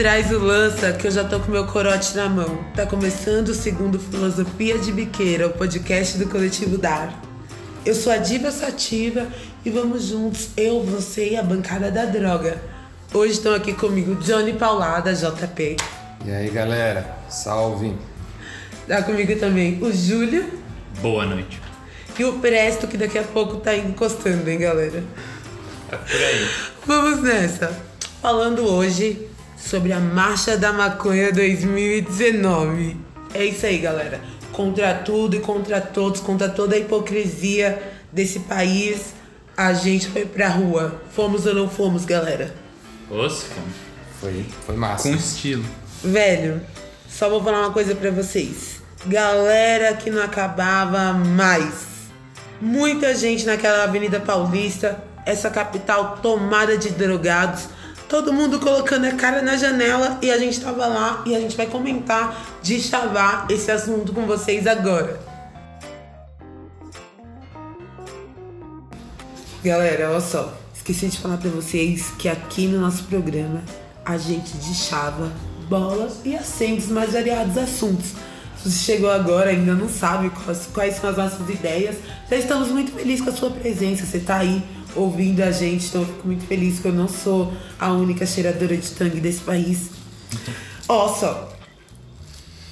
Traz o lança que eu já tô com meu corote na mão. Tá começando o segundo Filosofia de Biqueira, o podcast do Coletivo Dar. Eu sou a Diva Sativa e vamos juntos, eu, você e a bancada da droga. Hoje estão aqui comigo Johnny Paulada, JP. E aí galera, salve! Tá comigo também o Júlio. Boa noite. E o Presto, que daqui a pouco tá encostando, hein, galera? É por aí. Vamos nessa. Falando hoje sobre a Marcha da Maconha 2019. É isso aí, galera. Contra tudo e contra todos, contra toda a hipocrisia desse país, a gente foi pra rua. Fomos ou não fomos, galera? Os, Foi, foi massa. com estilo. Velho, só vou falar uma coisa pra vocês. Galera que não acabava mais. Muita gente naquela Avenida Paulista, essa capital tomada de drogados. Todo mundo colocando a cara na janela e a gente tava lá e a gente vai comentar, chavar esse assunto com vocês agora. Galera, olha só. Esqueci de falar pra vocês que aqui no nosso programa a gente deschava bolas e acende os mais variados assuntos. Se você chegou agora ainda não sabe quais, quais são as nossas ideias, já estamos muito felizes com a sua presença. Você tá aí ouvindo a gente, então eu fico muito feliz que eu não sou a única cheiradora de tangue desse país. Ó só.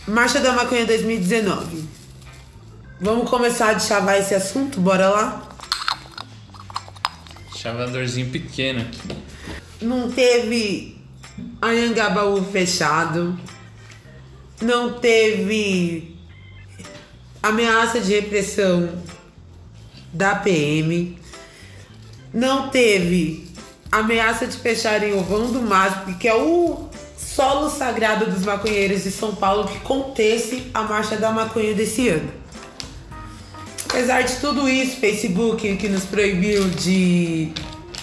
Marcha da Maconha 2019. Vamos começar a chavar esse assunto? Bora lá? Chavadorzinho pequeno aqui. não teve Anhangabaú fechado, não teve ameaça de repressão da PM, não teve ameaça de fecharem o vão do MASP, que é o solo sagrado dos maconheiros de São Paulo, que contesse a marcha da maconha desse ano. Apesar de tudo isso, Facebook que nos proibiu de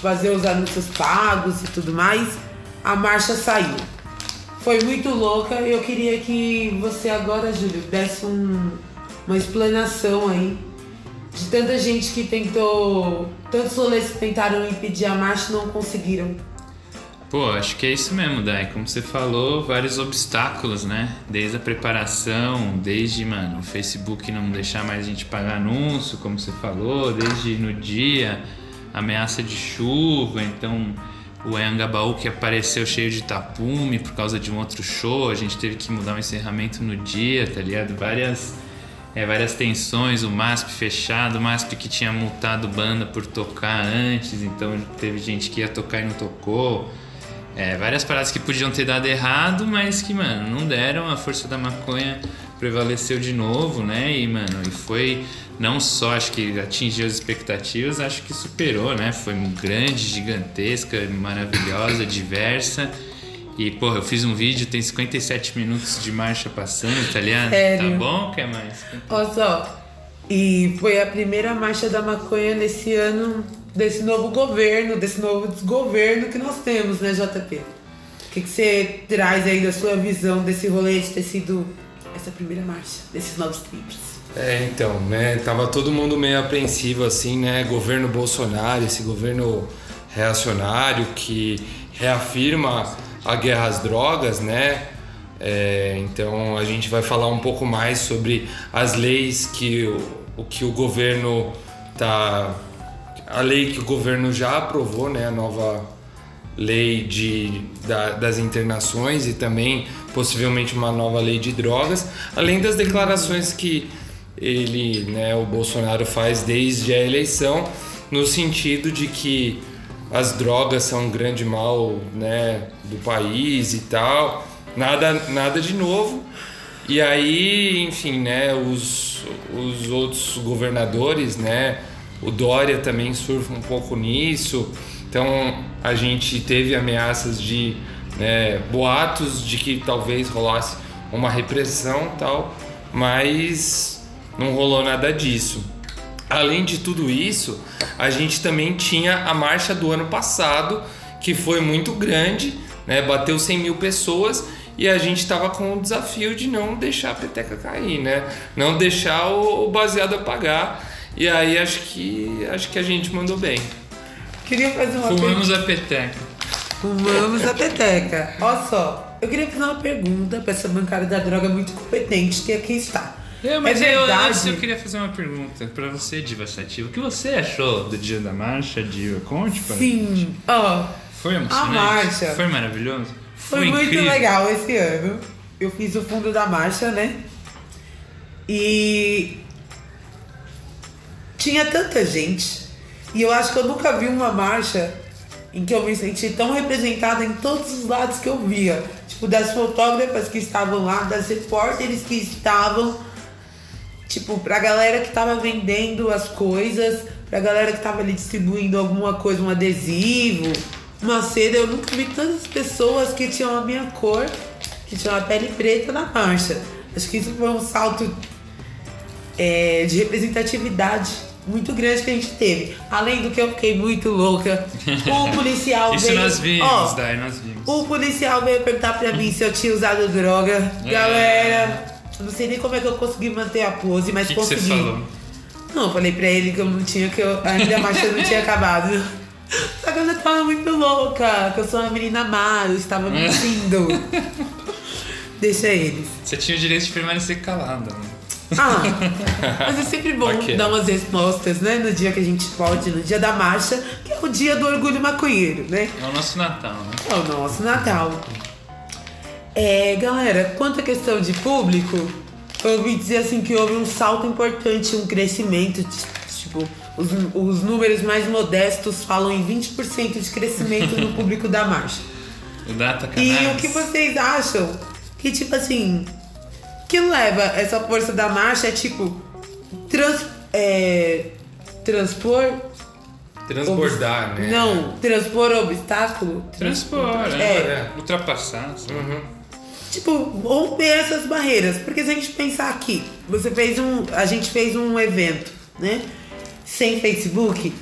fazer os anúncios pagos e tudo mais, a marcha saiu. Foi muito louca eu queria que você agora, Júlio, desse um- uma explanação aí de tanta gente que tentou, tantos rolês que tentaram impedir a marcha não conseguiram. Pô, acho que é isso mesmo, Dai. Como você falou, vários obstáculos, né? Desde a preparação, desde, mano, o Facebook não deixar mais a gente pagar anúncio, como você falou, desde no dia, ameaça de chuva, então o Anhangabaú que apareceu cheio de tapume por causa de um outro show, a gente teve que mudar o encerramento no dia, tá ligado? Várias é, várias tensões, o MASP fechado, o MASP que tinha multado banda por tocar antes, então teve gente que ia tocar e não tocou. É, várias paradas que podiam ter dado errado, mas que, mano, não deram, a força da maconha prevaleceu de novo, né? E, mano, e foi não só, acho que atingiu as expectativas, acho que superou, né? Foi grande, gigantesca, maravilhosa, diversa. E, porra, eu fiz um vídeo, tem 57 minutos de marcha passando, tá ligado? Sério? Tá bom? Quer mais? Olha só. E foi a primeira marcha da maconha nesse ano, desse novo governo, desse novo desgoverno que nós temos, né, JP? O que, que você traz aí da sua visão desse rolê de ter sido essa primeira marcha, desses novos tribos? É, então, né? Tava todo mundo meio apreensivo assim, né? Governo Bolsonaro, esse governo reacionário que reafirma a guerra às drogas, né? É, então a gente vai falar um pouco mais sobre as leis que o, o que o governo tá a lei que o governo já aprovou, né, a nova lei de, da- das internações e também possivelmente uma nova lei de drogas, além das declarações que ele, né, o Bolsonaro faz desde a eleição, no sentido de que as drogas são um grande mal, né, do país e tal, nada, nada de novo. E aí, enfim, né, os, os outros governadores, né, o Dória também surfa um pouco nisso. Então, a gente teve ameaças de né, boatos de que talvez rolasse uma repressão tal, mas não rolou nada disso. Além de tudo isso, a gente também tinha a marcha do ano passado, que foi muito grande, né? bateu 100 mil pessoas e a gente estava com o desafio de não deixar a peteca cair, né? não deixar o, baseado apagar. E aí acho que acho que a gente mandou bem. Queria fazer uma Fumamos a peteca. Fumamos a peteca. Ó só, eu queria fazer uma pergunta pra essa bancada da droga muito competente que aqui está. É, mas é eu, verdade. antes eu queria fazer uma pergunta pra você, Diva Sativa. O que você achou do dia da marcha, Diva? Conte para Sim, ó, Foi emocionante? marcha. Foi maravilhoso? foi, muito incrível? legal esse ano. Eu fiz o fundo da marcha, né? E tinha tanta gente. E eu acho que eu nunca vi uma marcha em que eu me senti tão representada em todos os lados que eu via. Tipo, das fotógrafas que estavam lá, das repórteres que estavam. Tipo, pra galera que tava vendendo as coisas, pra galera que tava ali distribuindo alguma coisa, um adesivo, uma seda. Eu nunca vi tantas pessoas que tinham a minha cor, que tinham a pele preta na marcha. Acho que isso foi um salto é, de representatividade muito grande que a gente teve. Além do que eu fiquei muito louca. O policial Isso veio. nós vimos, Ó, Dai, nós vimos. o policial veio perguntar pra mim se eu tinha usado droga. É. Galera, eu não sei nem como é que eu consegui manter a pose, mas que, que você consegui. falou? Não, eu falei pra ele que eu não tinha, que eu, ainda a marcha não tinha acabado. Só que eu já tava muito louca, que eu sou uma menina má, eu estava mentindo. Deixa eles. Você tinha o direito de permanecer calada. né? Ah, mas é sempre bom Ok. dar umas respostas, né? No dia que a gente pode, no dia da marcha, que é o dia do orgulho maconheiro, né? É o nosso Natal, né? É o nosso Natal. É, galera, quanto à questão de público, eu ouvi dizer assim que houve um salto importante, um crescimento. Tipo, os, os números mais modestos falam em 20% de crescimento no público da marcha. O Data E o que vocês acham que, tipo assim, que leva essa força da marcha é tipo trans, é, transpor. Transbordar, né? Não, transpor obstáculo. Transpor, né? É. Ultrapassar. Uhum. Tipo, romper essas barreiras. Porque se a gente pensar aqui, você fez um. A gente fez um evento, né? Sem Facebook.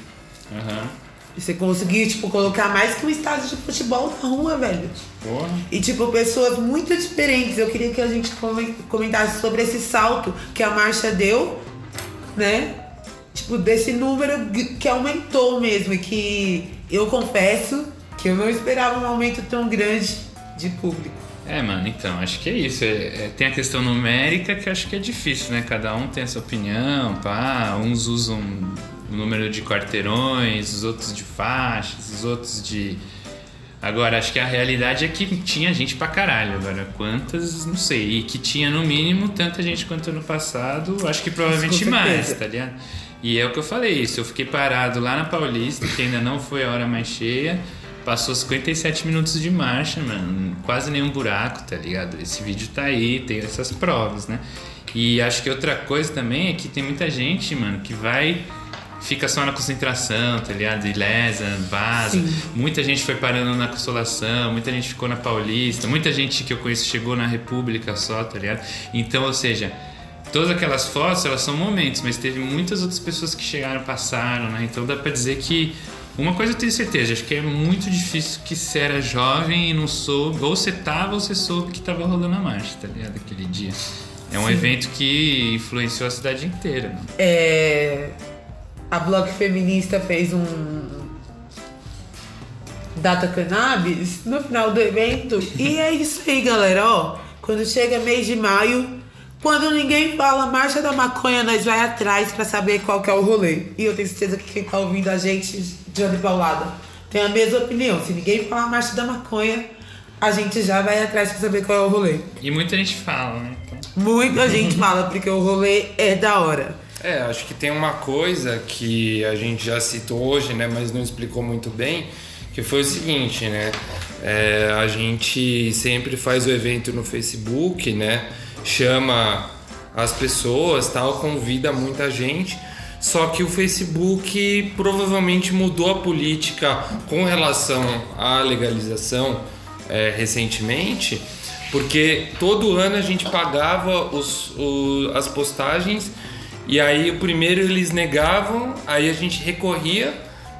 Aham. Você conseguiu, tipo, colocar mais que um estádio de futebol na rua, velho. Porra. E, tipo, pessoas muito diferentes. Eu queria que a gente comen- comentasse sobre esse salto que a marcha deu, né? Tipo, desse número que aumentou mesmo. E que eu confesso que eu não esperava um aumento tão grande de público. É, mano, então, acho que é isso. É- é- tem a questão numérica que acho que é difícil, né? Cada um tem essa opinião, pá. Uns usam o número de quarteirões, os outros de faixas, os outros de. Agora, acho que a realidade é que tinha gente pra caralho. Agora, quantas, não sei. E que tinha no mínimo tanta gente quanto ano passado, acho que provavelmente mais, tá ligado? E é o que eu falei isso. Eu fiquei parado lá na Paulista, que ainda não foi a hora mais cheia. Passou 57 minutos de marcha, mano. Quase nenhum buraco, tá ligado? Esse vídeo tá aí, tem essas provas, né? E acho que outra coisa também é que tem muita gente, mano, que vai. Fica só na concentração, tá ligado? E lesa, vaza. Sim. Muita gente foi parando na Consolação, muita gente ficou na Paulista, muita gente que eu conheço chegou na República só, tá ligado? Então, ou seja, todas aquelas fotos, elas são momentos, mas teve muitas outras pessoas que chegaram, passaram, né? Então dá pra dizer que uma coisa eu tenho certeza, acho que é muito difícil que você era jovem e não soube, ou você tava ou você soube que tava rolando a marcha, tá ligado? Aquele dia. É um Sim. evento que influenciou a cidade inteira, né? É, a Bloco Feminista fez um Data Cannabis no final do evento. e é isso aí, galera. Ó, quando chega mês de maio, quando ninguém fala Marcha da Maconha, nós vai atrás pra saber qual que é o rolê. E eu tenho certeza que quem tá ouvindo a gente, Johnny Paulada, tem a mesma opinião. Se ninguém falar Marcha da Maconha, a gente já vai atrás pra saber qual é o rolê. E muita gente fala, né? Então, Muita gente fala porque o rolê é da hora. É, acho que tem uma coisa que a gente já citou hoje, né, mas não explicou muito bem, que foi o seguinte, né? é, a gente sempre faz o evento no Facebook, né? Chama as pessoas, tal, convida muita gente. Só que o Facebook provavelmente mudou a política com relação à legalização é, recentemente, porque todo ano a gente pagava os, o- as postagens e aí o primeiro eles negavam, aí a gente recorria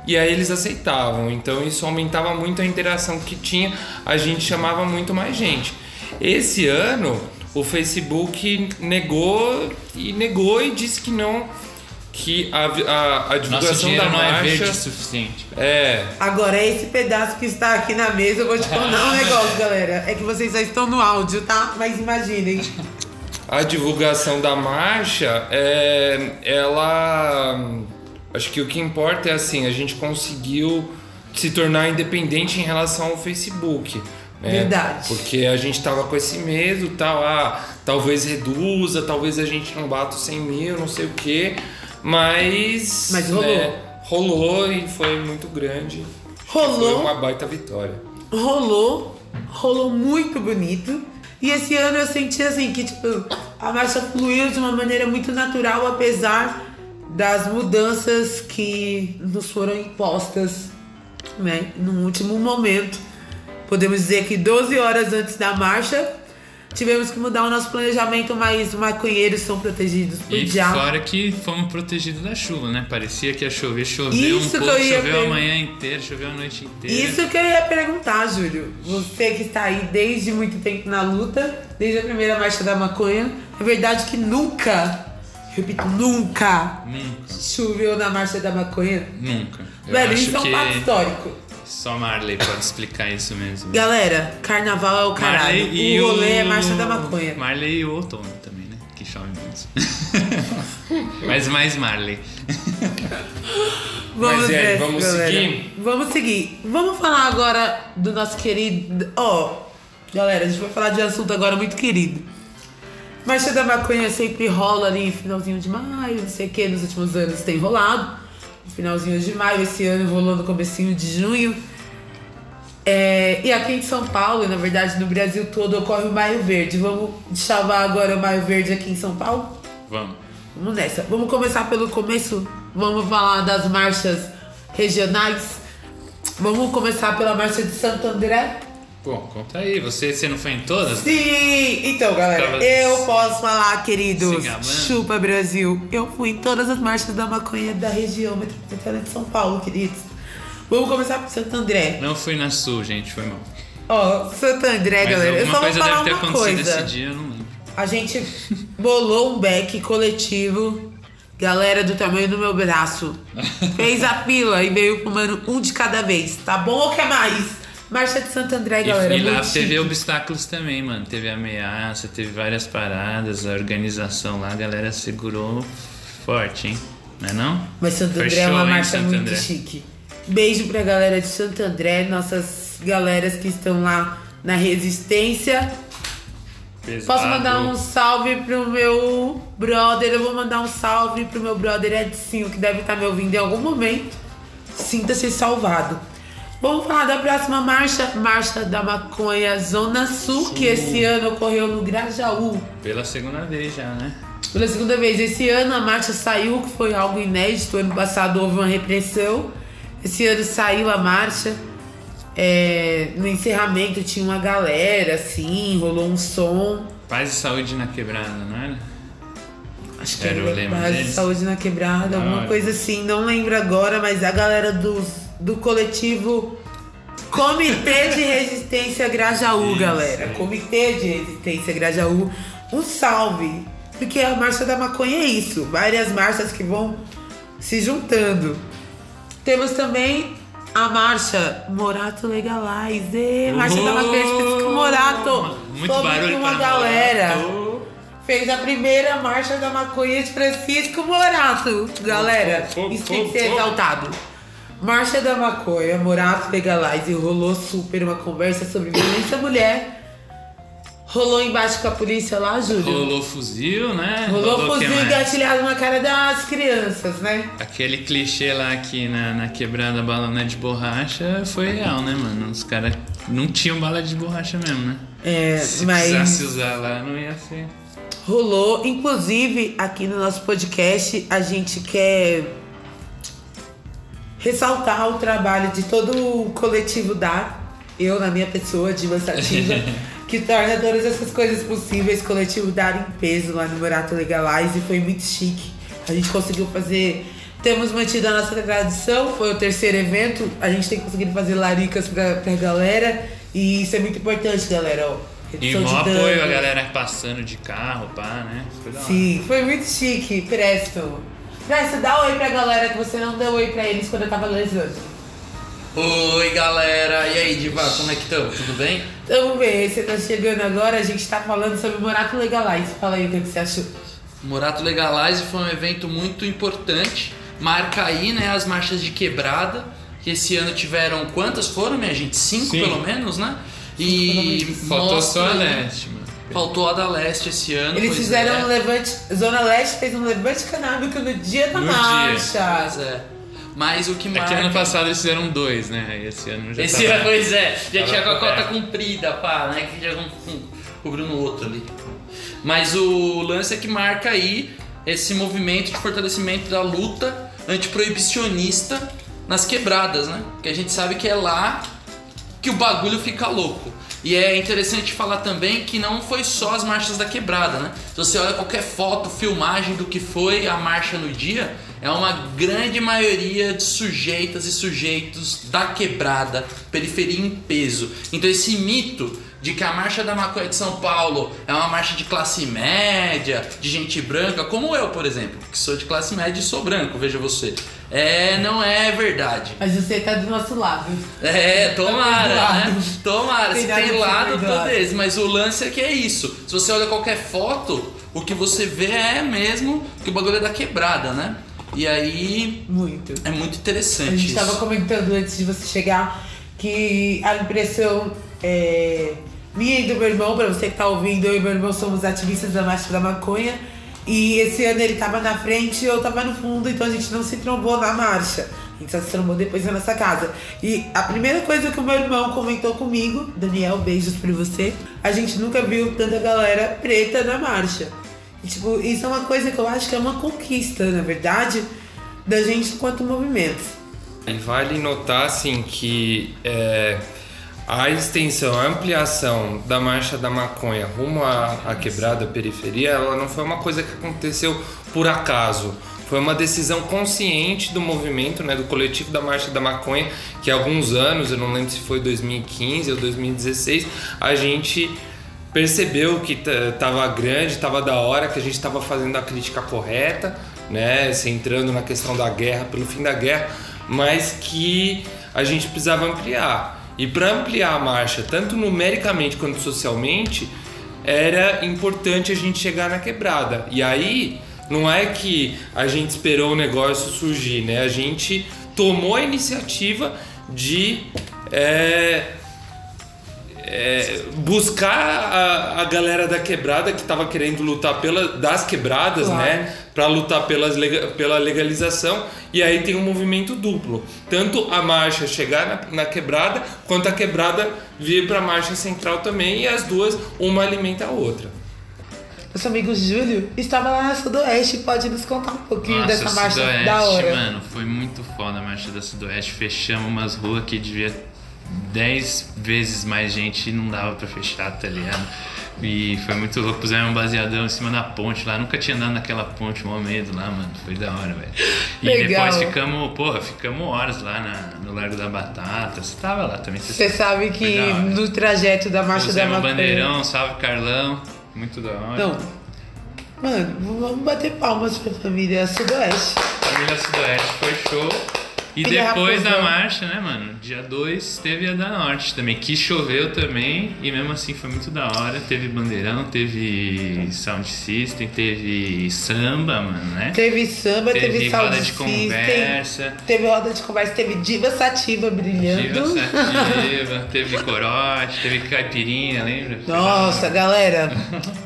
e aí eles aceitavam. Então isso aumentava muito a interação que tinha, a gente chamava muito mais gente. Esse ano o Facebook negou e negou e disse que não que a, a, a divulgação da não é marcha. verde o suficiente. É, Agora, esse pedaço que está aqui na mesa, eu vou te contar um negócio, galera. É que vocês só estão no áudio, tá? Mas imaginem. a divulgação da marcha, é, ela. Acho que o que importa é assim, a gente conseguiu se tornar independente em relação ao Facebook. Né? Verdade. Porque a gente tava com esse medo, tal, ah, talvez reduza, talvez a gente não bata os 100 mil, não sei o quê. Mas. Mas rolou. né, rolou e foi muito grande. Foi Rolou, uma baita vitória. rolou, rolou muito bonito. E esse ano eu senti assim que tipo, a marcha fluiu de uma maneira muito natural, apesar das mudanças que nos foram impostas, né, no último momento. Podemos dizer que 12 horas antes da marcha, tivemos que mudar o nosso planejamento, mas os maconheiros são protegidos por E diabo. fora que fomos protegidos da chuva, né? Parecia que ia chover, choveu Isso um pouco, choveu a manhã inteira, choveu a noite inteira. Isso que eu ia perguntar, Júlio. Você que está aí desde muito tempo na luta, desde a primeira marcha da maconha, é verdade que nunca, repito, nunca Nunca, choveu na marcha da maconha? nunca. Eu Velho, isso é um fato histórico. Só Marley pode explicar isso mesmo. Galera, carnaval é o caralho. Marley e o rolê é marcha da maconha. Marley e o outono também, né? Que chove muito. Mas mais Marley. Vamos Mas, é, ver, vamos galera. seguir? Vamos seguir. Vamos falar agora do nosso querido. Ó, galera, a gente vai falar de um assunto agora muito querido. Marcha da maconha sempre rola ali finalzinho de maio, não sei o que, nos últimos anos tem rolado. No finalzinho de maio, esse ano rolou no comecinho de junho. É, e aqui em São Paulo, e na verdade no Brasil todo, ocorre o Maio Verde. Vamos chamar agora o Maio Verde aqui em São Paulo? Vamos. Vamos nessa. Vamos começar pelo começo. Vamos falar das marchas regionais. Vamos começar pela marcha de Santo André. Bom, conta aí. Você, você não foi em todas? Sim! Então, galera, eu posso falar, queridos. Chupa Brasil. Eu fui em todas as marchas da maconha da região metropolitana de São Paulo, queridos. Vamos começar por Santo André. Não fui na Sul, gente, foi mal. Ó, Santo André, Mas galera. Eu só vou coisa falar deve ter uma acontecido coisa. esse dia, eu não lembro. A gente bolou um back coletivo, galera do tamanho do meu braço. Fez a fila e veio fumando um de cada vez. Tá bom ou quer mais? Marcha de Santo André, E, galera. e lá teve chique. obstáculos também, mano. Teve ameaça, teve várias paradas, a organização lá, a galera segurou forte, hein? Não é não? Mas Santo André é show, uma marcha muito André? chique. Beijo pra galera de Santo André, nossas galeras que estão lá na Resistência. Posso Pesado. mandar um salve pro meu brother. Eu vou mandar um salve pro meu brother Edcinho, que deve estar me ouvindo em algum momento. Sinta-se salvado. Vamos falar da próxima marcha, Marcha da Maconha Zona Sul, que esse ano ocorreu no Grajaú. Pela segunda vez já, né? Pela segunda vez. Esse ano a marcha saiu, que foi algo inédito. Ano passado houve uma repressão. Esse ano saiu a marcha. É, no encerramento tinha uma galera, assim, rolou um som. Paz e saúde na quebrada, não era? Acho que Era o era lema Paz e? Saúde na Quebrada, Da alguma hora. coisa assim. Não lembro agora, mas a galera dos, do coletivo Comitê de Resistência Grajaú, Isso. galera. Comitê de Resistência Grajaú. Um salve. Porque a Marcha da Maconha é isso. Várias marchas que vão se juntando. Temos também a marcha Morato Legalize. Marcha da Maconha específica Morato. Muito barulho uma galera Morato. fez a primeira marcha da maconha de Francisco Morato. Galera, Fo- fo- isso tem que ser exaltado. Marcha da maconha, Morato Legalize, rolou super uma conversa sobre violência mulher. Rolou embaixo com a polícia lá, Júlio. Rolou fuzil, né? Rolou que fuzil mais? engatilhado na cara das crianças, né? Aquele clichê lá que na, na quebrada bala não é de borracha foi real, né, mano? Os caras não tinham bala de borracha mesmo, né? É, Se mas precisasse usar lá, não ia ser. rolou. Inclusive, aqui no nosso podcast, a gente quer ressaltar o trabalho de todo o coletivo DAR, eu na minha pessoa, Diva Sativa, que torna todas essas coisas possíveis. Coletivo DAR em peso lá no Morato Legalize, foi muito chique. A gente conseguiu fazer. Temos mantido a nossa tradição, foi o terceiro evento. A gente tem conseguido fazer laricas pra, pra galera. E isso é muito importante, galera. Ó, E de apoio a galera passando de carro, pá, né? Foi da. Sim, foi muito chique, Presto. Presta, dá oi pra galera que você não deu oi pra eles quando eu tava lesando. Oi galera, e aí Diva, como é que estão? Tudo bem? Vamos ver, você tá chegando agora, a gente tá falando sobre o Morato Legalize. Fala aí o que que você achou. Morato Legalize foi um evento muito importante. Marca aí, né, as marchas de quebrada, que esse ano tiveram quantas foram, minha gente? Cinco Sim. pelo menos, né? E Faltou só a leste, mano. Faltou a da leste esse ano. Eles fizeram é. um levante. Zona Leste fez um levante canábico no dia da No dia. marcha. Pois é. Mas o que É marca... que ano passado eles fizeram dois, né? Aí esse ano já Esse tá... ano, pois é, já Tava tinha com a cota comprida, pá, né? Que já com- cobriu no outro ali. Mas o lance é que marca aí esse movimento de fortalecimento da luta antiproibicionista nas quebradas, né? Que a gente sabe que é lá que o bagulho fica louco. E é interessante falar também que não foi só as marchas da quebrada, né? Se você olha qualquer foto, filmagem do que foi a marcha no dia, é uma grande maioria de sujeitas e sujeitos da quebrada, periferia em peso. Então esse mito de que a marcha da maconha de São Paulo é uma marcha de classe média, de gente branca, como eu, por exemplo, que sou de classe média e sou branco, veja você. É, não é verdade. Mas você tá do nosso lado. É, tomara, lado. né? Tomara, se tem lado, todo esse. Mas o lance é que é isso. Se você olha qualquer foto, o que você vê é mesmo que o bagulho é da quebrada, né? E aí Muito. é muito interessante A gente isso. tava comentando antes de você chegar que a impressão é, minha e do meu irmão, pra você que tá ouvindo, eu e meu irmão somos ativistas da Marcha da Maconha. E esse ano ele tava na frente e eu tava no fundo, então a gente não se trombou na marcha. A gente só se trombou depois na nossa casa. E a primeira coisa que o meu irmão comentou comigo, Daniel, beijos pra você, a gente nunca viu tanta galera preta na marcha. E, tipo, isso é uma coisa que eu acho que é uma conquista, na verdade, da gente enquanto movimento. E vale notar assim que é, a extensão, a ampliação da marcha da maconha rumo à, à quebrada periferia, ela não foi uma coisa que aconteceu por acaso. Foi uma decisão consciente do movimento, né, do coletivo da Marcha da Maconha, que há alguns anos, eu não lembro se foi 2015 ou 2016, a gente percebeu que t- tava grande, tava da hora, que a gente tava fazendo a crítica correta, né, centrando na questão da guerra, pelo fim da guerra, mas que a gente precisava ampliar. E para ampliar a marcha, tanto numericamente quanto socialmente, era importante a gente chegar na quebrada. E aí, não é que a gente esperou o negócio surgir, né? A gente tomou a iniciativa de é, é, buscar a, a galera da quebrada que estava querendo lutar pela, das quebradas, Claro. né? Para lutar pelas, pela legalização. E aí tem um movimento duplo. Tanto a marcha chegar na, na quebrada, quanto a quebrada vir para a marcha central também. E as duas, uma alimenta a outra. Nosso amigo Júlio estava lá na Sudoeste, pode nos contar um pouquinho Nossa, dessa marcha Sudoeste, da hora. mano, foi muito foda a marcha da Sudoeste. Fechamos umas ruas que devia 10 vezes mais gente e não dava pra fechar, tá ligado? E foi muito louco, puseram um baseadão em cima da ponte lá. Nunca tinha andado naquela ponte, mó medo lá, mano. Foi da hora, velho. E Legal. depois ficamos, porra, ficamos horas lá na- no Largo da Batata. Você tava lá também, você Você sabe Foi que da no trajeto da marcha da Pusemos o maconha... bandeirão, salve Carlão. Muito da hora. Não. Mano, vamos bater palmas pra família Sudoeste. Família Sudoeste foi show. E depois da marcha, né, mano? Dia 2 teve a da Norte também, que choveu também, e mesmo assim foi muito da hora. Teve bandeirão, teve sound system, teve samba, mano, né? Teve samba, teve, Teve roda de conversa. Teve roda de conversa, teve diva sativa brilhando. Diva sativa, teve corote, teve caipirinha, lembra? Nossa, galera,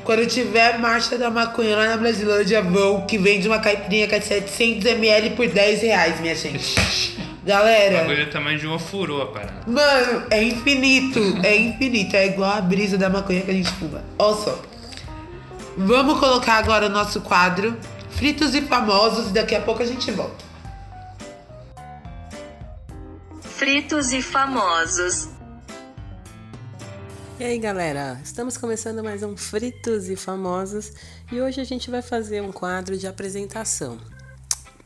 quando tiver marcha da maconha lá na Brasilândia, vão que vende uma caipirinha que é 700ml por 10 reais, minha gente. O Galera, bagulho é o tamanho de uma furou a parada. mano, é infinito, é infinito, é igual a brisa da maconha que a gente fuma. Olha só. Vamos colocar agora o nosso quadro Fritos e Famosos e daqui a pouco a gente volta. Fritos e famosos. E aí galera, estamos começando mais um Fritos e Famosos e hoje a gente vai fazer um quadro de apresentação.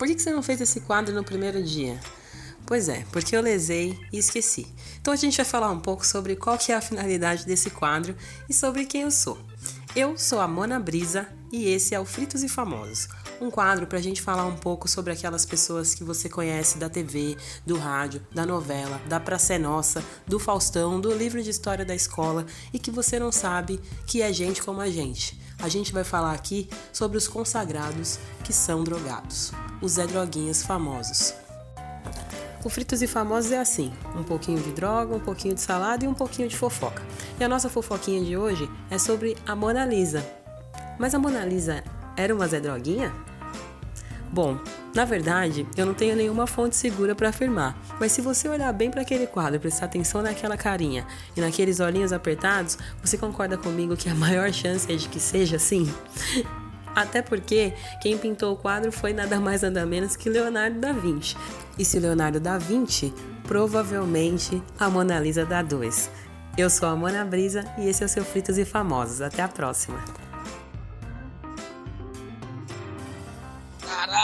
Por que você não fez esse quadro no primeiro dia? Pois é, porque eu lesei e esqueci. Então a gente vai falar um pouco sobre qual que é a finalidade desse quadro e sobre quem eu sou. Eu sou a Mona Brisa e esse é o Fritos e Famosos, um quadro para a gente falar um pouco sobre aquelas pessoas que você conhece da TV, do rádio, da novela, da Praça é Nossa, do Faustão, do livro de história da escola e que você não sabe que é gente como a gente. A gente vai falar aqui sobre os consagrados que são drogados, os Zé Droguinhas famosos. O Fritos e Famosos é assim: um pouquinho de droga, um pouquinho de salada e um pouquinho de fofoca. E a nossa fofoquinha de hoje é sobre a Mona Lisa. Mas a Mona Lisa era uma Zé Droguinha? Bom, na verdade, eu não tenho nenhuma fonte segura para afirmar, mas se você olhar bem para aquele quadro e prestar atenção naquela carinha e naqueles olhinhos apertados, você concorda comigo que a maior chance é de que seja assim? Até porque quem pintou o quadro foi nada mais nada menos que Leonardo da Vinci. E se Leonardo da Vinci, provavelmente a Mona Lisa dá dois. Eu sou a Mona Brisa e esse é o seu Fritos e Famosos. Até a próxima!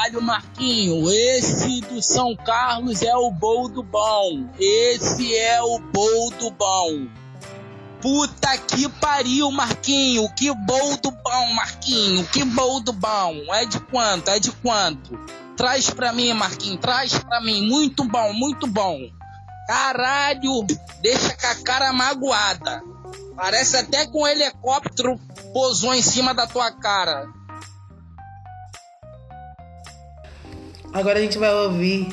Caralho, Marquinho, esse do São Carlos é o boldo bom. Esse é o boldo bom. Puta que pariu, Marquinho. Que boldo bom, Marquinho. Que boldo bom. É de quanto? É de quanto? Traz pra mim, Marquinho. Traz pra mim. Muito bom, muito bom. Caralho, deixa com a cara magoada. Parece até que um helicóptero pousou em cima da tua cara. Agora a gente vai ouvir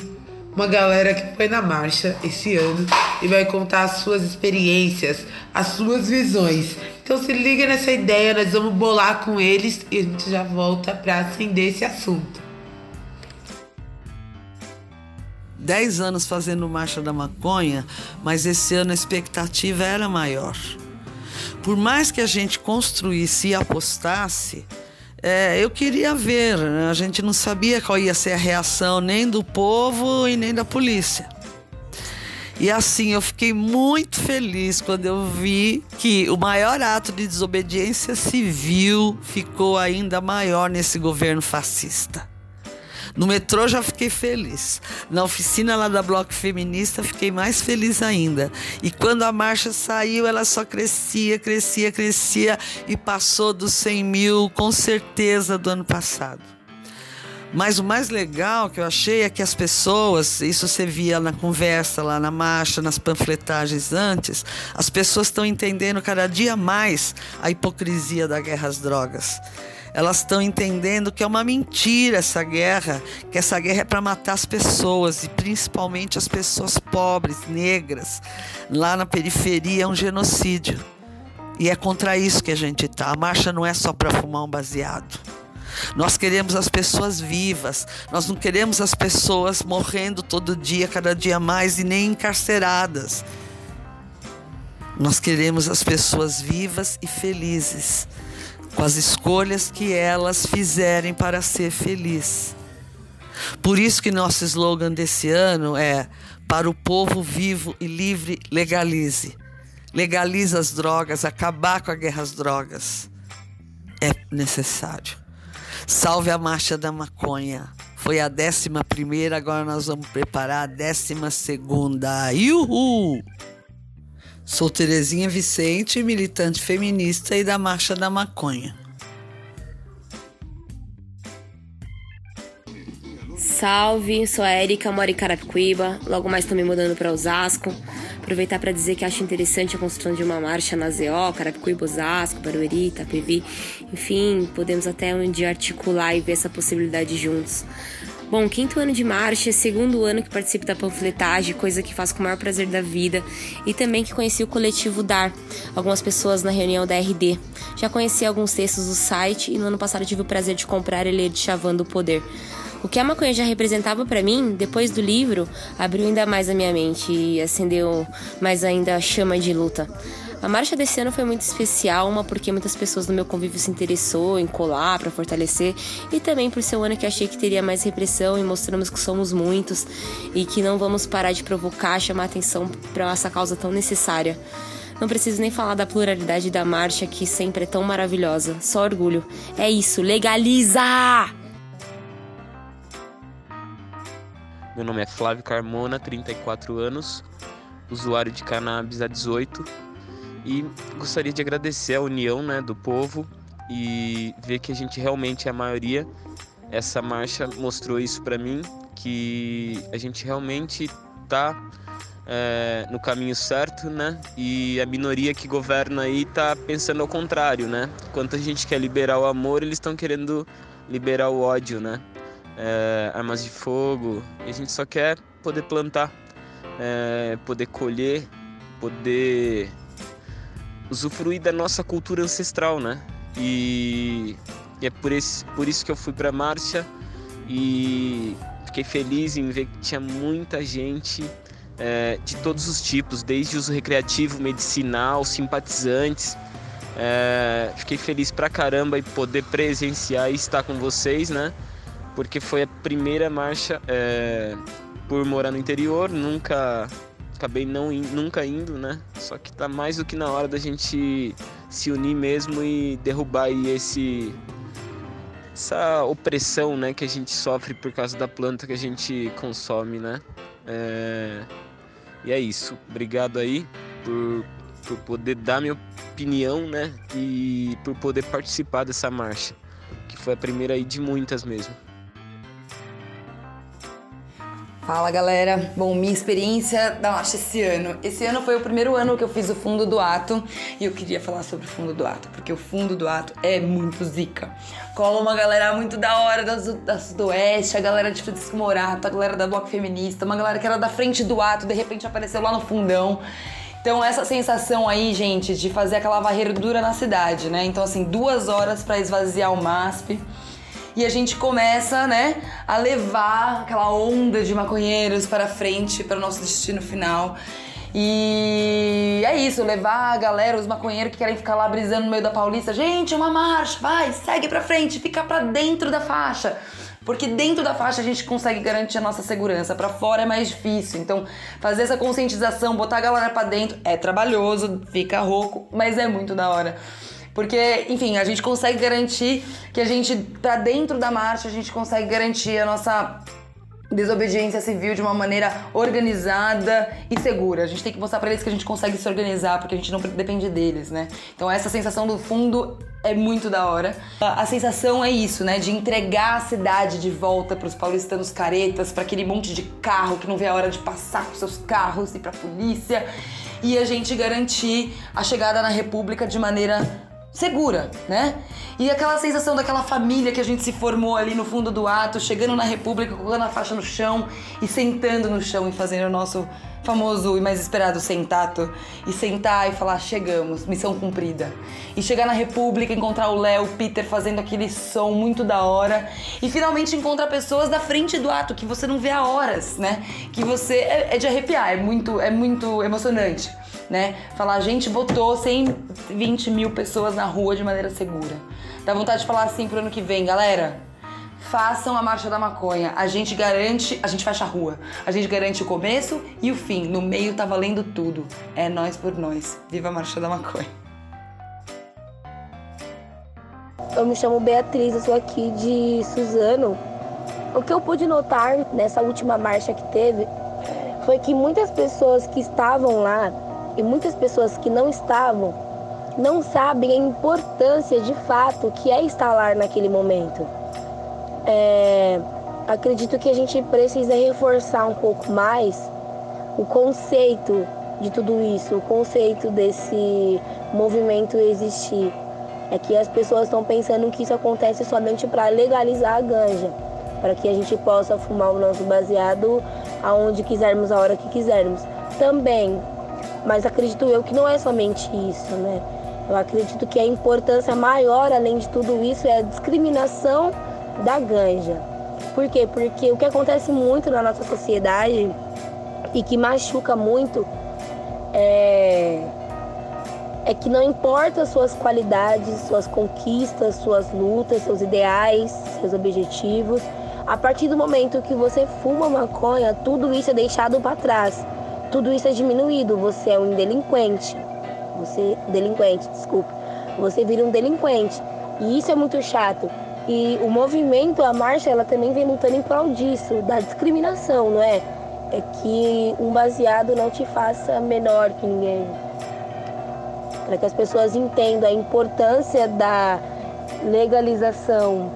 uma galera que foi na marcha esse ano e vai contar as suas experiências, as suas visões. Então se liga nessa ideia, nós vamos bolar com eles e a gente já volta para acender esse assunto. Dez anos fazendo Marcha da Maconha, mas esse ano a expectativa era maior. Por mais que a gente construísse e apostasse, é, eu queria ver, a gente não sabia qual ia ser a reação nem do povo e nem da polícia. E assim, eu fiquei muito feliz quando eu vi que o maior ato de desobediência civil ficou ainda maior nesse governo fascista. No metrô já fiquei feliz. Na oficina lá da Bloco Feminista fiquei mais feliz ainda. E quando a marcha saiu, ela só crescia, crescia, crescia e passou dos 100 mil com certeza do ano passado. Mas o mais legal que eu achei é que as pessoas, isso você via na conversa, lá na marcha, nas panfletagens antes, as pessoas estão entendendo cada dia mais a hipocrisia da guerra às drogas elas estão entendendo que é uma mentira essa guerra, que essa guerra é para matar as pessoas e principalmente as pessoas pobres, negras. Lá na periferia é um genocídio. E é contra isso que a gente está. A marcha não é só para fumar um baseado. Nós queremos as pessoas vivas. Nós não queremos as pessoas morrendo todo dia, cada dia mais e nem encarceradas. Nós queremos as pessoas vivas e felizes com as escolhas que elas fizerem para ser feliz. Por isso que nosso slogan desse ano é para o povo vivo e livre legalize. Legalize as drogas, acabar com a guerra às drogas. É necessário. Salve a marcha da maconha. Foi a décima primeira, agora nós vamos preparar a décima segunda. Uhul! Sou Terezinha Vicente, militante feminista e da Marcha da Maconha. Salve, sou a Erika, moro em Carapicuíba, logo mais estou me mudando para Osasco. Aproveitar para dizer que acho interessante a construção de uma marcha na ZO, Carapicuíba, Osasco, Barueri, Itapevi. Enfim, podemos até um dia articular e ver essa possibilidade juntos. Bom, quinto ano de marcha, segundo ano que participo da panfletagem, coisa que faço com o maior prazer da vida, e também que conheci o coletivo DAR, algumas pessoas na reunião da RD. Já conheci alguns textos do site e no ano passado tive o prazer de comprar e ler de Chavando o Poder. O que a maconha já representava para mim, depois do livro, abriu ainda mais a minha mente e acendeu mais ainda a chama de luta. A marcha desse ano foi muito especial, uma porque muitas pessoas no meu convívio se interessou em colar para fortalecer e também por ser um ano que achei que teria mais repressão e mostramos que somos muitos e que não vamos parar de provocar, chamar atenção para essa causa tão necessária. Não preciso nem falar da pluralidade da marcha que sempre é tão maravilhosa. Só orgulho. É isso, legaliza! Meu nome é Flávio Carmona, 34 anos, usuário de cannabis há 18 e gostaria de agradecer a união né, do povo e ver que a gente realmente é a maioria essa marcha mostrou isso para mim, que a gente realmente tá é, no caminho certo, né? E a minoria que governa aí tá pensando ao contrário, né? Enquanto a gente quer liberar o amor, eles estão querendo liberar o ódio, né? É, armas de fogo. E a gente só quer poder plantar, é, poder colher, poder usufruir da nossa cultura ancestral, né? E, e é por, esse, por isso que eu fui para a marcha e fiquei feliz em ver que tinha muita gente é, de todos os tipos, desde uso recreativo, medicinal, simpatizantes. É, fiquei feliz pra caramba em poder presenciar e estar com vocês, né? Porque foi a primeira marcha é, por morar no interior, nunca acabei não nunca indo, né? Só que tá mais do que na hora da gente se unir mesmo e derrubar aí esse essa opressão, né, que a gente sofre por causa da planta que a gente consome, né? É... E é isso. Obrigado aí por, por poder dar minha opinião, né? E por poder participar dessa marcha, que foi a primeira aí de muitas mesmo. Fala galera, bom, minha experiência da marcha esse ano. Esse ano foi o primeiro ano que eu fiz o fundo do ato e eu queria falar sobre o fundo do ato, porque o fundo do ato é muito zica. Cola uma galera muito da hora da, da Sudoeste, a galera de Francisco Morato, a galera da Bloco Feminista, uma galera que era da frente do ato, de repente apareceu lá no fundão. Então, essa sensação aí, gente, de fazer aquela varredura na cidade, né? Então, assim, duas horas para esvaziar o MASP e a gente começa, né, a levar aquela onda de maconheiros para frente, para o nosso destino final. E é isso, levar a galera, os maconheiros que querem ficar lá brisando no meio da Paulista. Gente, é uma marcha, vai, segue pra frente, fica pra dentro da faixa. Porque dentro da faixa a gente consegue garantir a nossa segurança, para fora é mais difícil. Então, fazer essa conscientização, botar a galera para dentro é trabalhoso, fica rouco, mas é muito da hora. Porque, enfim, a gente consegue garantir que a gente, pra dentro da marcha, a gente consegue garantir a nossa desobediência civil de uma maneira organizada e segura. A gente tem que mostrar para eles que a gente consegue se organizar, porque a gente não depende deles, né? Então essa sensação do fundo é muito da hora. A sensação é isso, né, de entregar a cidade de volta para os paulistanos caretas, para aquele monte de carro que não vê a hora de passar com seus carros e para a polícia, e a gente garantir a chegada na República de maneira segura, né? E aquela sensação daquela família que a gente se formou ali no fundo do ato, chegando na República, colocando a faixa no chão e sentando no chão e fazendo o nosso famoso e mais esperado sentato e sentar e falar chegamos, missão cumprida. E chegar na República, encontrar o Léo, o Peter fazendo aquele som muito da hora e finalmente encontrar pessoas da frente do ato que você não vê há horas, né? Que você é, é de arrepiar, é muito, é muito emocionante né? Falar, a gente botou 120 mil pessoas na rua de maneira segura. Dá vontade de falar assim pro ano que vem, galera. Façam a marcha da maconha. A gente garante, a gente fecha a rua. A gente garante o começo e o fim. No meio tá valendo tudo. É nós por nós. Viva a marcha da maconha. Eu me chamo Beatriz, eu sou aqui de Suzano. O que eu pude notar nessa última marcha que teve foi que muitas pessoas que estavam lá e muitas pessoas que não estavam não sabem a importância de fato que é lá naquele momento. É, acredito que a gente precisa reforçar um pouco mais o conceito de tudo isso, o conceito desse movimento existir. É que as pessoas estão pensando que isso acontece somente para legalizar a ganja, para que a gente possa fumar o nosso baseado aonde quisermos, a hora que quisermos. Também mas acredito eu que não é somente isso, né? Eu acredito que a importância maior, além de tudo isso, é a discriminação da ganja. Por quê? Porque o que acontece muito na nossa sociedade e que machuca muito é, é que não importa suas qualidades, suas conquistas, suas lutas, seus ideais, seus objetivos. A partir do momento que você fuma maconha, tudo isso é deixado para trás tudo isso é diminuído. Você é um delinquente. Você, delinquente, desculpa. Você vira um delinquente. E isso é muito chato. E o movimento, a marcha, ela também vem lutando em prol disso, da discriminação, não é? É que um baseado não te faça menor que ninguém. Para que as pessoas entendam a importância da legalização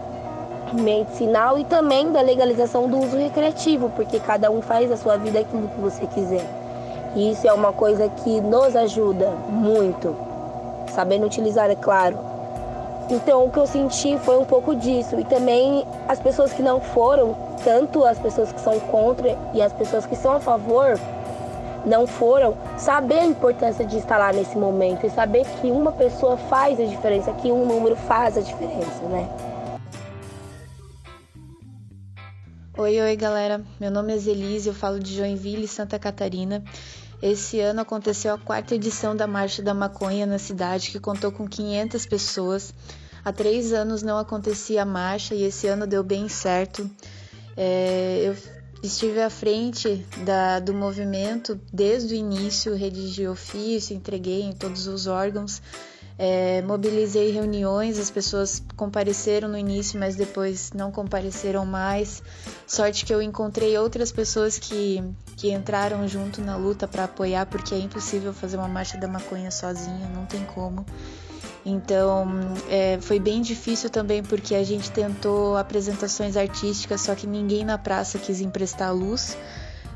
medicinal e também da legalização do uso recreativo, porque cada um faz a sua vida aquilo que você quiser. E isso é uma coisa que nos ajuda muito, sabendo utilizar, é claro. Então, o que eu senti foi um pouco disso. E também as pessoas que não foram, tanto as pessoas que são contra e as pessoas que são a favor, não foram, saber a importância de estar lá nesse momento e saber que uma pessoa faz a diferença, que um número faz a diferença, né? Oi, oi, galera. Meu nome é Zelise, eu falo de Joinville, Santa Catarina. Esse ano aconteceu a quarta edição da Marcha da Maconha na cidade, que contou com 500 pessoas. Há três anos não acontecia a marcha e esse ano deu bem certo. É, eu estive à frente da, do movimento desde o início, redigi ofício, entreguei em todos os órgãos, é, mobilizei reuniões, as pessoas compareceram no início, mas depois não compareceram mais. Sorte que eu encontrei outras pessoas que, que entraram junto na luta para apoiar, porque é impossível fazer uma marcha da maconha sozinha, não tem como. Então é, foi bem difícil também porque a gente tentou apresentações artísticas, só que ninguém na praça quis emprestar luz.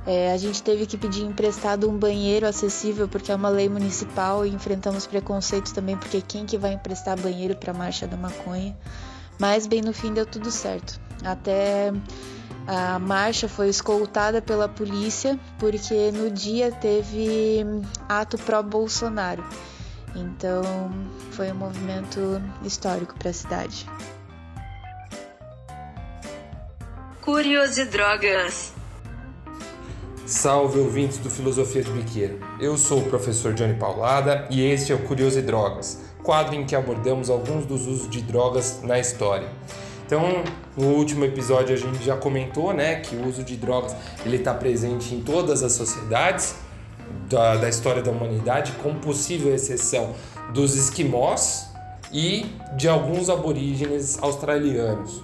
É, a gente teve que pedir emprestado um banheiro acessível porque é uma lei municipal e enfrentamos preconceitos também porque quem que vai emprestar banheiro para a marcha da maconha? Mas bem no fim deu tudo certo. Até a marcha foi escoltada pela polícia porque no dia teve ato pró Bolsonaro. Então foi um movimento histórico para a cidade. Curiosidrogas. Salve ouvintes do Filosofia de Biqueira. Eu sou o professor Johnny Paulada e este é o Curioso e Drogas, quadro em que abordamos alguns dos usos de drogas na história. Então, no último episódio a gente já comentou, né, que o uso de drogas ele está presente em todas as sociedades da, da história da humanidade, com possível exceção dos esquimós e de alguns aborígenes australianos.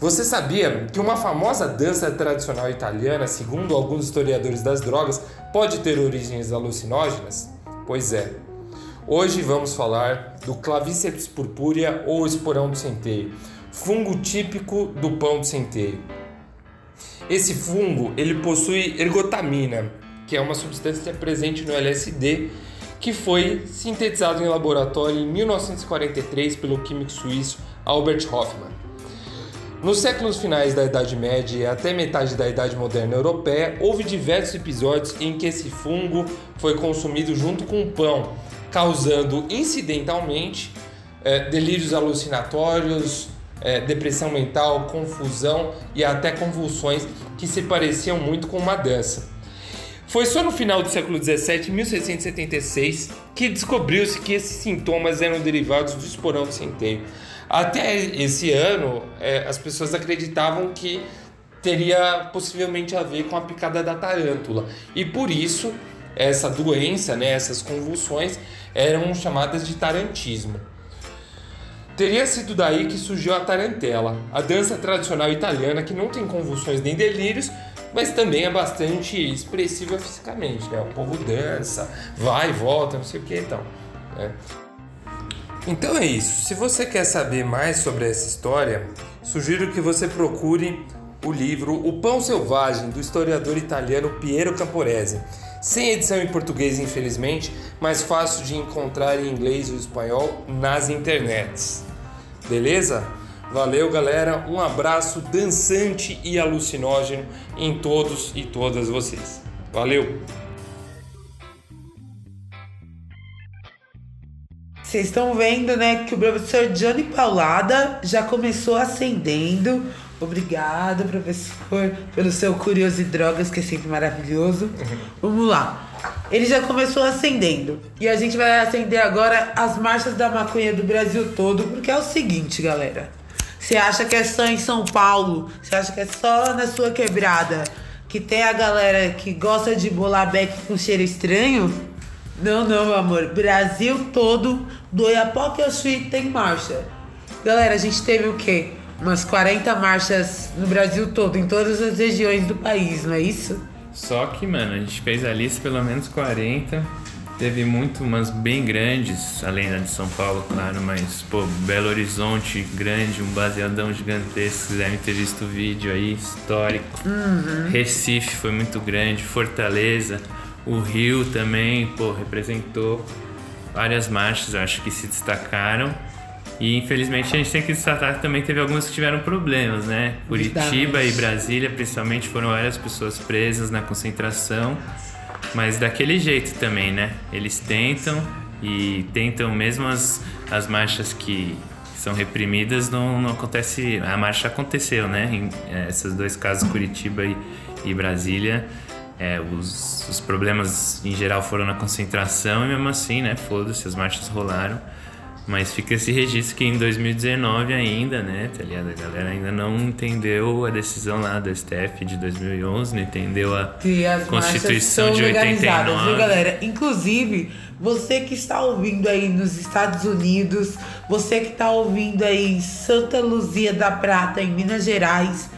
Você sabia que uma famosa dança tradicional italiana, segundo alguns historiadores das drogas, pode ter origens alucinógenas? Pois é. Hoje vamos falar do Clavíceps purpúrea ou esporão do centeio, fungo típico do pão de centeio. Esse fungo ele possui ergotamina, que é uma substância presente no LSD, que foi sintetizado em laboratório em 1943 pelo químico suíço Albert Hoffman. Nos séculos finais da Idade Média e até metade da Idade Moderna Europeia, houve diversos episódios em que esse fungo foi consumido junto com o pão, causando incidentalmente é, delírios alucinatórios, é, depressão mental, confusão e até convulsões que se pareciam muito com uma dança. Foi só no final do século XVII, em 1676, que descobriu-se que esses sintomas eram derivados do esporão do centeio. Até esse ano, é, as pessoas acreditavam que teria possivelmente a ver com a picada da tarântula. E por isso, essa doença, né, essas convulsões, eram chamadas de tarantismo. Teria sido daí que surgiu a tarantela, a dança tradicional italiana que não tem convulsões nem delírios, mas também é bastante expressiva fisicamente, né? O povo dança, vai e volta, não sei o que então. Né? Então é isso. Se você quer saber mais sobre essa história, sugiro que você procure o livro O Pão Selvagem, do historiador italiano Piero Camporese. Sem edição em português, infelizmente, mas fácil de encontrar em inglês ou espanhol nas internets. Beleza? Valeu, galera. Um abraço dançante e alucinógeno em todos e todas vocês. Valeu! Vocês estão vendo, né, que o professor Johnny Paulada já começou acendendo. Obrigado, professor, pelo seu Curioso e Drogas, que é sempre maravilhoso. Vamos lá. Ele já começou acendendo. E a gente vai acender agora as marchas da maconha do Brasil todo, porque é o seguinte, galera. Você acha que é só em São Paulo? Você acha que é só na sua quebrada? Que tem a galera que gosta de bolar beck com cheiro estranho? Não, não, meu amor. Brasil todo, do Iapoque ao Chuí tem marcha. Galera, a gente teve o quê? Umas 40 marchas no Brasil todo, em todas as regiões do país, não é isso? Só que, mano, a gente fez a lista pelo menos 40 Teve muito, umas bem grandes, além da de São Paulo, claro, mas, pô, Belo Horizonte grande, um baseadão gigantesco, vocês devem ter visto o vídeo aí, histórico. Uhum. Recife foi muito grande, Fortaleza, o Rio também, pô, representou várias marchas, acho que se destacaram. E infelizmente a gente tem que destacar que também teve algumas que tiveram problemas, né? Curitiba e Brasília, principalmente, foram várias pessoas presas na concentração. Mas daquele jeito também, né? Eles tentam e tentam mesmo as, as marchas que são reprimidas, não, não acontece. A marcha aconteceu, né? Em eh, esses dois casos, Curitiba e, e Brasília. É, os, os problemas em geral foram na concentração e mesmo assim, né? Foda-se, as marchas rolaram. Mas fica esse registro que em 2019 ainda, né, tá ligado? A galera ainda não entendeu a decisão lá do STF de 2011, não entendeu a Constituição de são legalizadas, 89. viu, galera? Inclusive, você que está ouvindo aí nos Estados Unidos, você que está ouvindo aí em Santa Luzia da Prata, em Minas Gerais,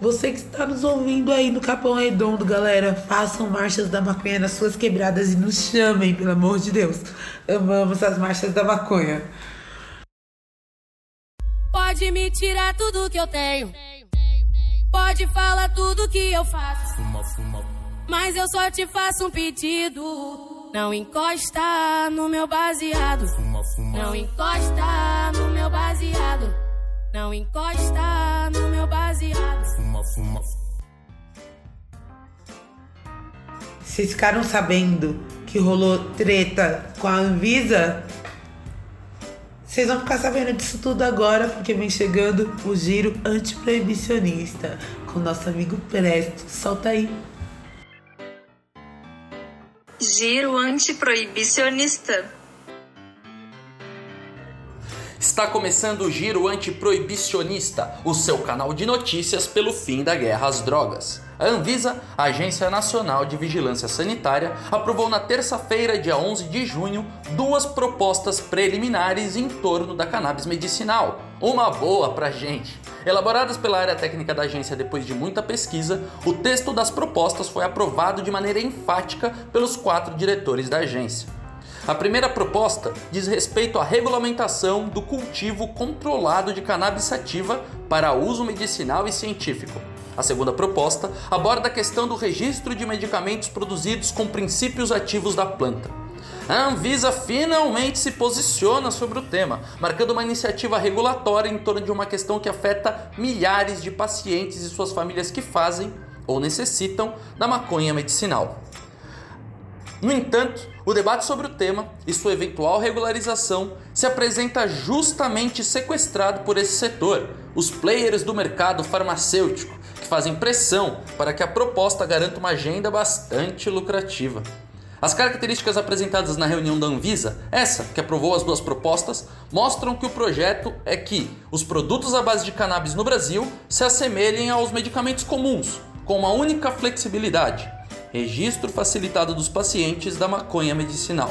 você que está nos ouvindo aí no Capão Redondo, galera, façam marchas da maconha nas suas quebradas e nos chamem, pelo amor de Deus. Amamos as marchas da maconha. Pode me tirar tudo que eu tenho. Pode falar tudo que eu faço. Mas eu só te faço um pedido. Não encosta no meu baseado. Não encosta no meu baseado. Não encosta no meu baseado. Vocês ficaram sabendo que rolou treta com a Anvisa? Vocês vão ficar sabendo disso tudo agora, porque vem chegando o giro antiproibicionista com nosso amigo Presto. Solta aí. Giro antiproibicionista. Está começando o Giro Antiproibicionista, o seu canal de notícias pelo fim da guerra às drogas. A Anvisa, a Agência Nacional de Vigilância Sanitária, aprovou na terça-feira, dia 11 de junho, duas propostas preliminares em torno da cannabis medicinal. Uma boa pra gente. Elaboradas pela área técnica da agência depois de muita pesquisa, o texto das propostas foi aprovado de maneira enfática pelos quatro diretores da agência. A primeira proposta diz respeito à regulamentação do cultivo controlado de cannabis sativa para uso medicinal e científico. A segunda proposta aborda a questão do registro de medicamentos produzidos com princípios ativos da planta. A Anvisa finalmente se posiciona sobre o tema, marcando uma iniciativa regulatória em torno de uma questão que afeta milhares de pacientes e suas famílias que fazem ou necessitam da maconha medicinal. No entanto, o debate sobre o tema e sua eventual regularização se apresenta justamente sequestrado por esse setor, os players do mercado farmacêutico, que fazem pressão para que a proposta garanta uma agenda bastante lucrativa. As características apresentadas na reunião da Anvisa, essa que aprovou as duas propostas, mostram que o projeto é que os produtos à base de cannabis no Brasil se assemelhem aos medicamentos comuns, com uma única flexibilidade: registro facilitado dos pacientes da maconha medicinal.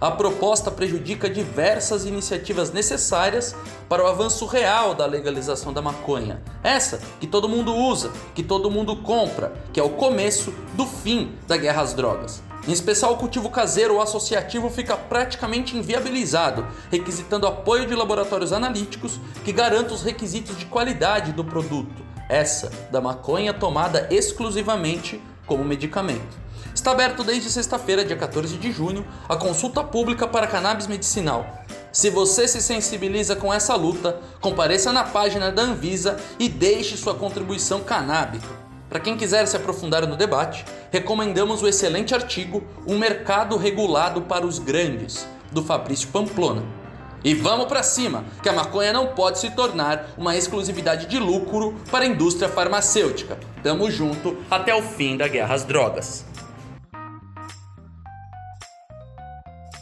A proposta prejudica diversas iniciativas necessárias para o avanço real da legalização da maconha. Essa que todo mundo usa, que todo mundo compra, que é o começo do fim da guerra às drogas. Em especial, o cultivo caseiro ou associativo fica praticamente inviabilizado, requisitando apoio de laboratórios analíticos que garantam os requisitos de qualidade do produto, essa da maconha tomada exclusivamente como medicamento. Está aberto desde sexta-feira, dia 14 de junho, a consulta pública para cannabis medicinal. Se você se sensibiliza com essa luta, compareça na página da Anvisa e deixe sua contribuição canábica. Para quem quiser se aprofundar no debate, recomendamos o excelente artigo Um Mercado Regulado para os Grandes, do Fabrício Pamplona. E vamos para cima, que a maconha não pode se tornar uma exclusividade de lucro para a indústria farmacêutica. Tamo junto até o fim da guerra às drogas.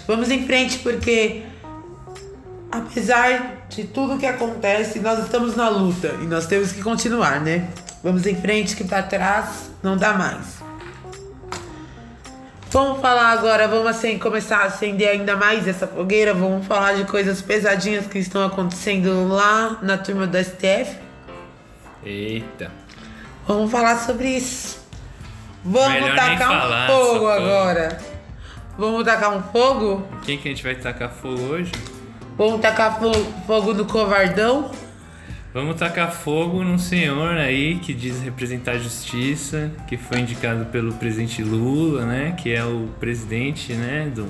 Vamos em frente porque apesar de tudo que acontece, nós estamos na luta e nós temos que continuar, né? Vamos em frente que para trás não dá mais. Vamos falar agora, vamos assim começar a acender ainda mais essa fogueira, vamos falar de coisas pesadinhas que estão acontecendo lá na turma do STF. Eita. Vamos falar sobre isso. Vamos Melhor tacar um fogo agora. Vamos tacar um fogo? Quem que a gente vai tacar fogo hoje? Vamos tacar fo- fogo no covardão? Vamos tacar fogo num senhor aí que diz representar a justiça, que foi indicado pelo presidente Lula, né? Que é o presidente, né? Do,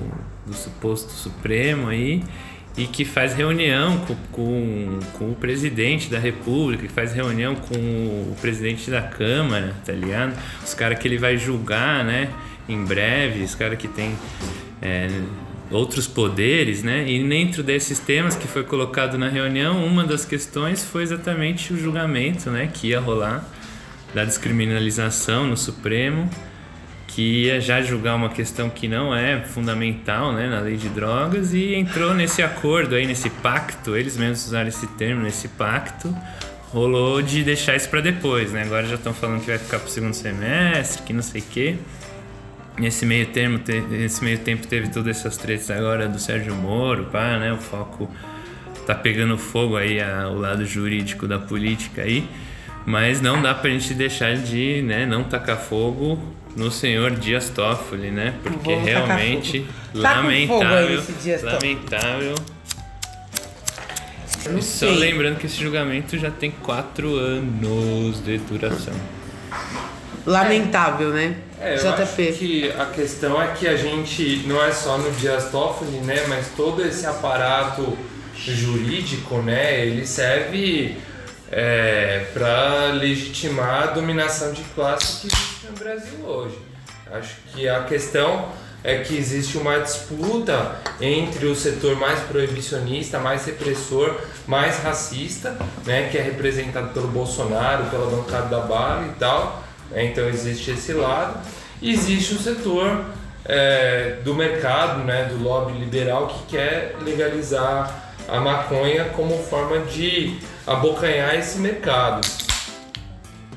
do suposto Supremo aí. E que faz reunião com, com, com o presidente da república, que faz reunião com o presidente da câmara, tá ligado? Os caras que ele vai julgar, né? Em breve, os caras que tem é, outros poderes, né? E dentro desses temas que foi colocado na reunião, uma das questões foi exatamente o julgamento, né? Que ia rolar da descriminalização no Supremo, que ia já julgar uma questão que não é fundamental, né? Na lei de drogas e entrou nesse acordo aí, nesse pacto, eles mesmos usaram esse termo, nesse pacto, rolou de deixar isso para depois, né? Agora já estão falando que vai ficar pro segundo semestre, que não sei o quê. Nesse meio termo, te- nesse meio tempo teve todas essas tretas agora do Sérgio Moro, pá, né? O foco tá pegando fogo aí a- o lado jurídico da política aí, mas não dá pra gente deixar de, né, não tacar fogo no senhor Dias Toffoli, né? Porque Vamos realmente aí lamentável, lamentável. E só lembrando que esse julgamento já tem quatro anos de duração. Lamentável, né? É, eu JP. acho que a questão é que a gente não é só no Dias Toffoli, né, mas todo esse aparato jurídico, né, ele serve é, para legitimar a dominação de classe que existe no Brasil hoje. Acho que a questão é que existe uma disputa entre o setor mais proibicionista, mais repressor, mais racista, né, que é representado pelo Bolsonaro, pela bancada da bala e tal. Né, Então existe esse lado. E existe o setor é, do mercado, né, do lobby liberal que quer legalizar a maconha como forma de abocanhar esse mercado.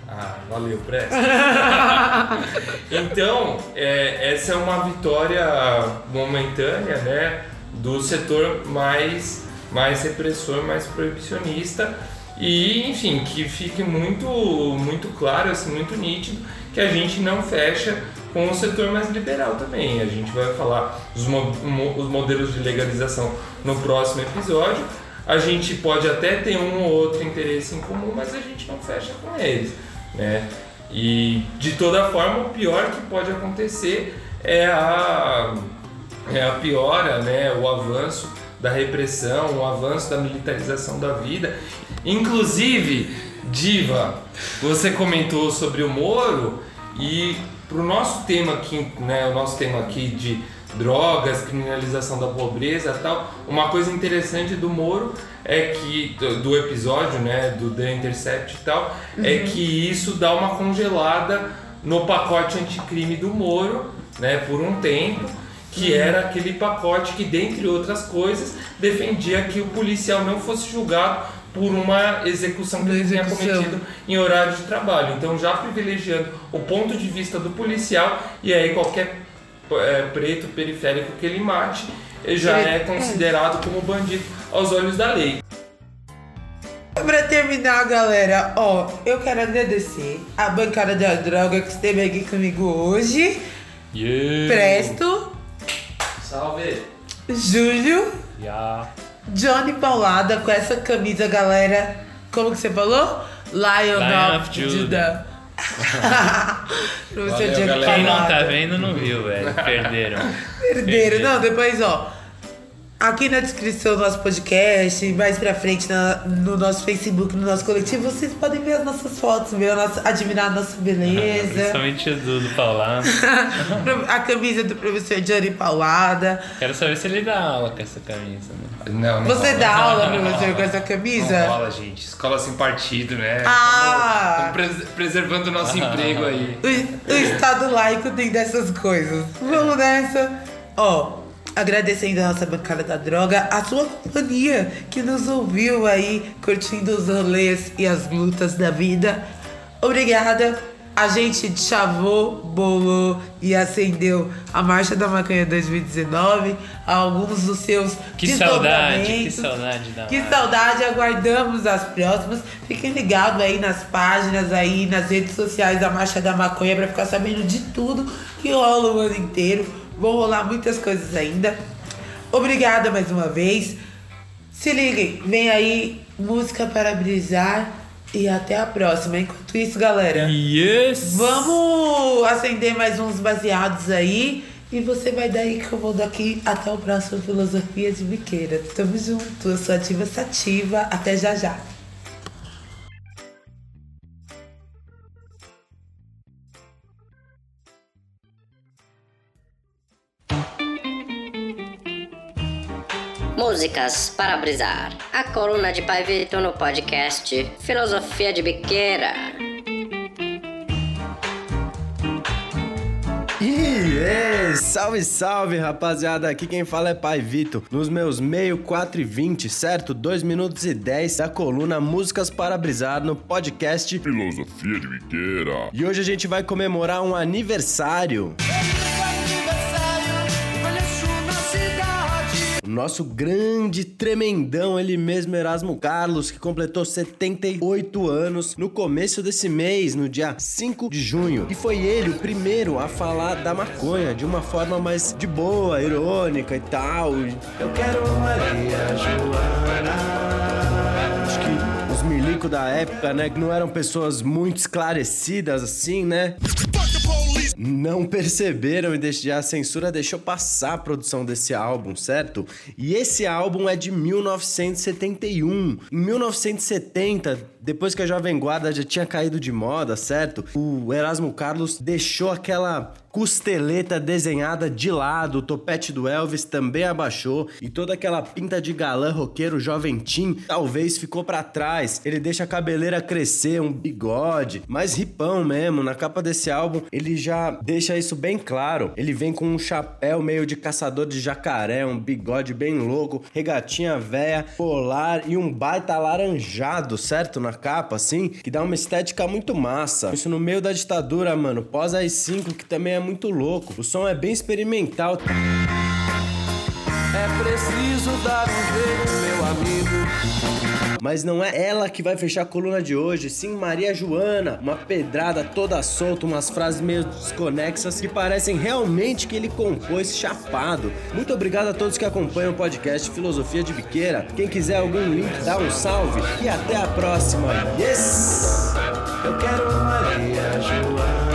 Ah, valeu, presta. então, é, essa é uma vitória momentânea, né, do setor mais, mais repressor, mais proibicionista e, enfim, que fique muito, muito claro, assim, muito nítido que a gente não fecha com o setor mais liberal também. A gente vai falar mo- mo- os modelos de legalização no próximo episódio. A gente pode até ter um ou outro interesse em comum, mas a gente não fecha com eles, né? E de toda forma, o pior que pode acontecer é a, é a piora, né? o avanço da repressão, o avanço da militarização da vida. Inclusive, Diva, você comentou sobre o Moro e para o nosso tema aqui, né, o nosso tema aqui de drogas, criminalização da pobreza tal, uma coisa interessante do Moro é que do, episódio, né, do The Intercept e tal, é Uhum. que isso dá uma congelada no pacote anticrime do Moro, né, por um tempo, que Uhum. era aquele pacote que, dentre outras coisas, defendia que o policial não fosse julgado por uma execução que ele tenha execução. cometido em horário de trabalho. Então, já privilegiando o ponto de vista do policial, e aí qualquer é, preto periférico que ele mate ele já é considerado como bandido aos olhos da lei. Pra terminar, galera, ó, eu quero agradecer a bancada da droga que esteve aqui comigo hoje. Presto, Salve! Júlio, Yeah. Johnny Paulada com essa camisa, galera. Como que você falou? Lion, Lion of, of Judah. Judah. Valeu. Quem não tá vendo não viu, velho. Perderam. Perderam. Não, depois, ó. Aqui na descrição do nosso podcast, mais pra frente na- no nosso Facebook, no nosso coletivo, vocês podem ver as nossas fotos, ver a nossa, admirar a nossa beleza. Principalmente do, do Paulado. a camisa do professor Johnny Paulada. Quero saber se ele dá aula com essa camisa, né? Não, Você dá aula, professor, com essa camisa? Não rola, gente. Escola sem partido, né? Ah! Estamos pres- preservando o nosso emprego aí. O, o Estado laico tem dessas coisas. Vamos nessa. Ó, agradecendo a nossa bancada da droga, a sua companhia que nos ouviu aí, curtindo os rolês e as lutas da vida. Obrigada. A gente chavou, bolou e acendeu a Marcha da Maconha 2019. Alguns dos seus Que saudade, que saudade da Que marcha. saudade, aguardamos as próximas. Fiquem ligados aí nas páginas, aí nas redes sociais da Marcha da Maconha pra ficar sabendo de tudo que rola o ano inteiro. Vão rolar muitas coisas ainda. Obrigada mais uma vez. Se liguem, vem aí música para brisar e até a próxima. Enquanto isso, galera, yes. vamos acender mais uns baseados aí. E você vai daí que eu vou daqui até o próximo Filosofia de Biqueira. Tamo junto, eu sou ativa sativa. Até já já. Músicas para brisar. A coluna de Pai Vitor no podcast Filosofia de Biqueira. Yeah! Salve, salve, rapaziada! Aqui quem fala é Pai Vito. Nos meus meio 4 e 20, certo? 2 minutos e 10 da coluna Músicas para Brisar no podcast Filosofia de Biqueira. E hoje a gente vai comemorar um aniversário. O nosso grande tremendão, ele mesmo, Erasmo Carlos, que completou 78 anos no começo desse mês, no dia 5 de junho. E foi ele o primeiro a falar da maconha de uma forma mais de boa, irônica e tal. Eu quero Maria Joana. Acho que os milico da época, né, que não eram pessoas muito esclarecidas assim, né? Não perceberam e deixe- a censura deixou passar a produção desse álbum, certo? E esse álbum é de 1971. Em 1970, depois que a Jovem Guarda já tinha caído de moda, certo? O Erasmo Carlos deixou aquela costeleta desenhada de lado, o topete do Elvis também abaixou e toda aquela pinta de galã roqueiro jovem talvez ficou pra trás. Ele deixa a cabeleira crescer, um bigode, mais ripão mesmo. Na capa desse álbum, ele já deixa isso bem claro. Ele vem com um chapéu meio de caçador de jacaré, um bigode bem louco, regatinha véia, polar e um baita alaranjado, certo? Na capa, assim, que dá uma estética muito massa. Isso no meio da ditadura, mano. Pós as 5, que também é muito louco. O som é bem experimental. É preciso dar um jeito, meu amigo. Mas não é ela que vai fechar a coluna de hoje, sim Maria Joana. Uma pedrada toda solta, umas frases meio desconexas que parecem realmente que ele compôs chapado. Muito obrigado a todos que acompanham o podcast Filosofia de Biqueira. Quem quiser algum link, dá um salve e até a próxima. Yes! Eu quero Maria Joana.